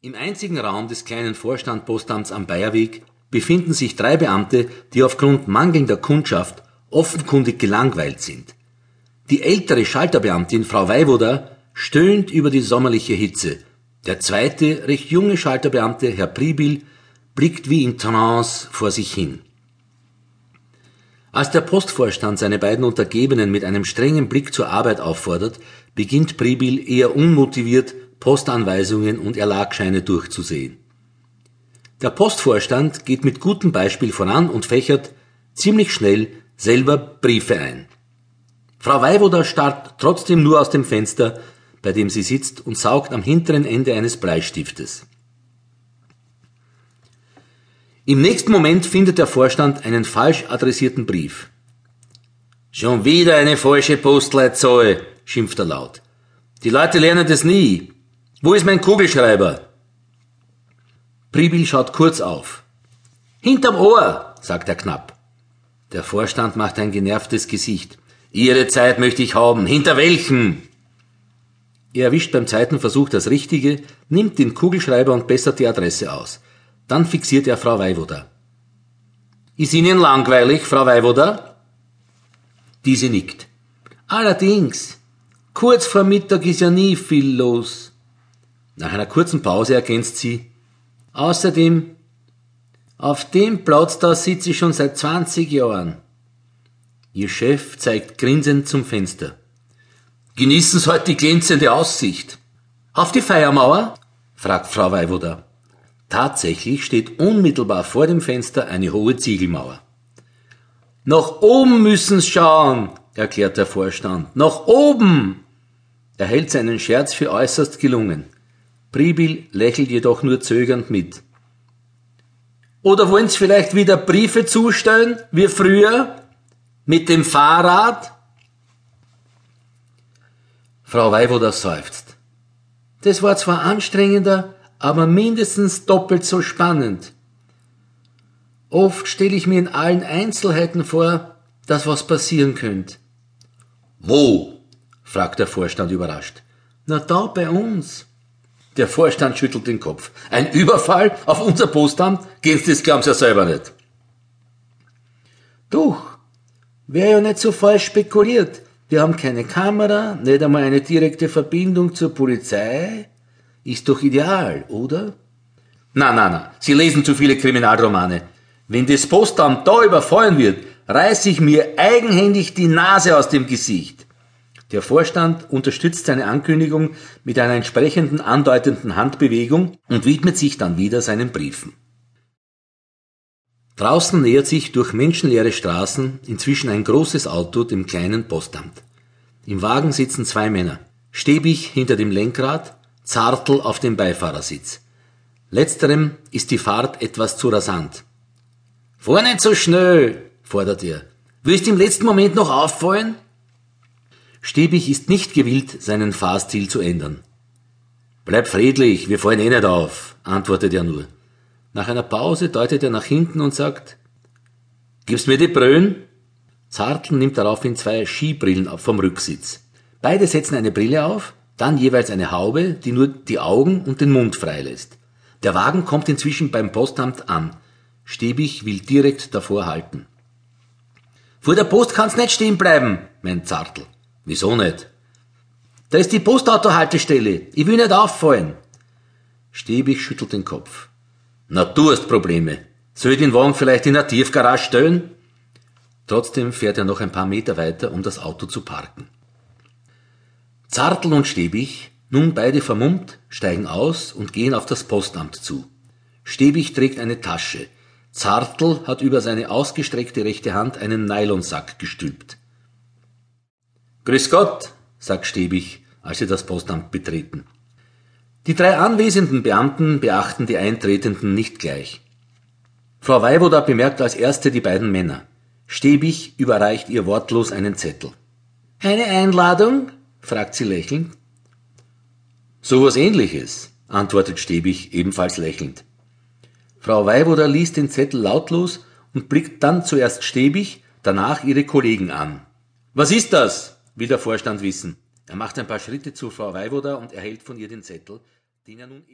Im einzigen Raum des kleinen Vorstandpostamts am Bayerweg befinden sich drei Beamte, die aufgrund mangelnder Kundschaft offenkundig gelangweilt sind. Die ältere Schalterbeamtin, Frau Weiwoder, stöhnt über die sommerliche Hitze. Der zweite, recht junge Schalterbeamte, Herr Pribil, blickt wie in Trance vor sich hin. Als der Postvorstand seine beiden Untergebenen mit einem strengen Blick zur Arbeit auffordert, beginnt Pribil eher unmotiviert, Postanweisungen und Erlagscheine durchzusehen. Der Postvorstand geht mit gutem Beispiel voran und fächert ziemlich schnell selber Briefe ein. Frau Weiwoder starrt trotzdem nur aus dem Fenster, bei dem sie sitzt und saugt am hinteren Ende eines Bleistiftes. Im nächsten Moment findet der Vorstand einen falsch adressierten Brief. Schon wieder eine falsche Postleitzahl, schimpft er laut. Die Leute lernen das nie. Wo ist mein Kugelschreiber? Pribil schaut kurz auf. Hinterm Ohr, sagt er knapp. Der Vorstand macht ein genervtes Gesicht. Ihre Zeit möchte ich haben. Hinter welchem? Er erwischt beim zweiten Versuch das Richtige, nimmt den Kugelschreiber und bessert die Adresse aus. Dann fixiert er Frau Weiwoda. Ist Ihnen langweilig, Frau Weiwoda? Diese nickt. Allerdings. Kurz vor Mittag ist ja nie viel los. Nach einer kurzen Pause ergänzt sie, außerdem, auf dem Platz da sitze ich schon seit 20 Jahren. Ihr Chef zeigt grinsend zum Fenster. Genießen Sie heute die glänzende Aussicht. Auf die Feiermauer? fragt Frau Weiwoda. Tatsächlich steht unmittelbar vor dem Fenster eine hohe Ziegelmauer. Nach oben müssen's schauen, erklärt der Vorstand. Nach oben! Er hält seinen Scherz für äußerst gelungen. Pribil lächelt jedoch nur zögernd mit. Oder wollen Sie vielleicht wieder Briefe zustellen, wie früher? Mit dem Fahrrad? Frau Weiwoder seufzt. Das war zwar anstrengender, aber mindestens doppelt so spannend. Oft stelle ich mir in allen Einzelheiten vor, dass was passieren könnte. Wo? fragt der Vorstand überrascht. Na da bei uns. Der Vorstand schüttelt den Kopf. Ein Überfall auf unser Postamt? Geht's das glauben Sie ja selber nicht. Doch, wäre ja nicht so falsch spekuliert. Wir haben keine Kamera, nicht einmal eine direkte Verbindung zur Polizei. Ist doch ideal, oder? Na, na, na, Sie lesen zu viele Kriminalromane. Wenn das Postamt da überfallen wird, reiße ich mir eigenhändig die Nase aus dem Gesicht. Der Vorstand unterstützt seine Ankündigung mit einer entsprechenden andeutenden Handbewegung und widmet sich dann wieder seinen Briefen. Draußen nähert sich durch menschenleere Straßen inzwischen ein großes Auto dem kleinen Postamt. Im Wagen sitzen zwei Männer. Stäbig hinter dem Lenkrad, Zartel auf dem Beifahrersitz. Letzterem ist die Fahrt etwas zu rasant. Nicht so schnell, fordert er. Willst im letzten Moment noch auffallen? Stäbig ist nicht gewillt, seinen Fahrstil zu ändern. Bleib friedlich, wir fallen eh nicht auf, antwortet er nur. Nach einer Pause deutet er nach hinten und sagt, Gibst mir die Brön? Zartl nimmt daraufhin zwei Skibrillen vom Rücksitz. Beide setzen eine Brille auf, dann jeweils eine Haube, die nur die Augen und den Mund freilässt. Der Wagen kommt inzwischen beim Postamt an. Stäbig will direkt davor halten. Vor der Post kann's nicht stehen bleiben, meint Zartl. Wieso nicht? Da ist die Postautohaltestelle. Ich will nicht auffallen. Stäbig schüttelt den Kopf. Na, du hast Probleme. Soll ich den Wagen vielleicht in der Tiefgarage stellen? Trotzdem fährt er noch ein paar Meter weiter, um das Auto zu parken. Zartel und Stäbig, nun beide vermummt, steigen aus und gehen auf das Postamt zu. Stäbig trägt eine Tasche. Zartel hat über seine ausgestreckte rechte Hand einen Nylonsack gestülpt. Grüß Gott, sagt Stäbig, als sie das Postamt betreten. Die drei anwesenden Beamten beachten die Eintretenden nicht gleich. Frau Weiwoda bemerkt als erste die beiden Männer. Stäbig überreicht ihr wortlos einen Zettel. Eine Einladung? fragt sie lächelnd. So was ähnliches, antwortet Stäbig ebenfalls lächelnd. Frau Weiwoda liest den Zettel lautlos und blickt dann zuerst Stäbig, danach ihre Kollegen an. Was ist das? Will der Vorstand wissen. Er macht ein paar Schritte zu Frau Weiwoda und erhält von ihr den Zettel, den er nun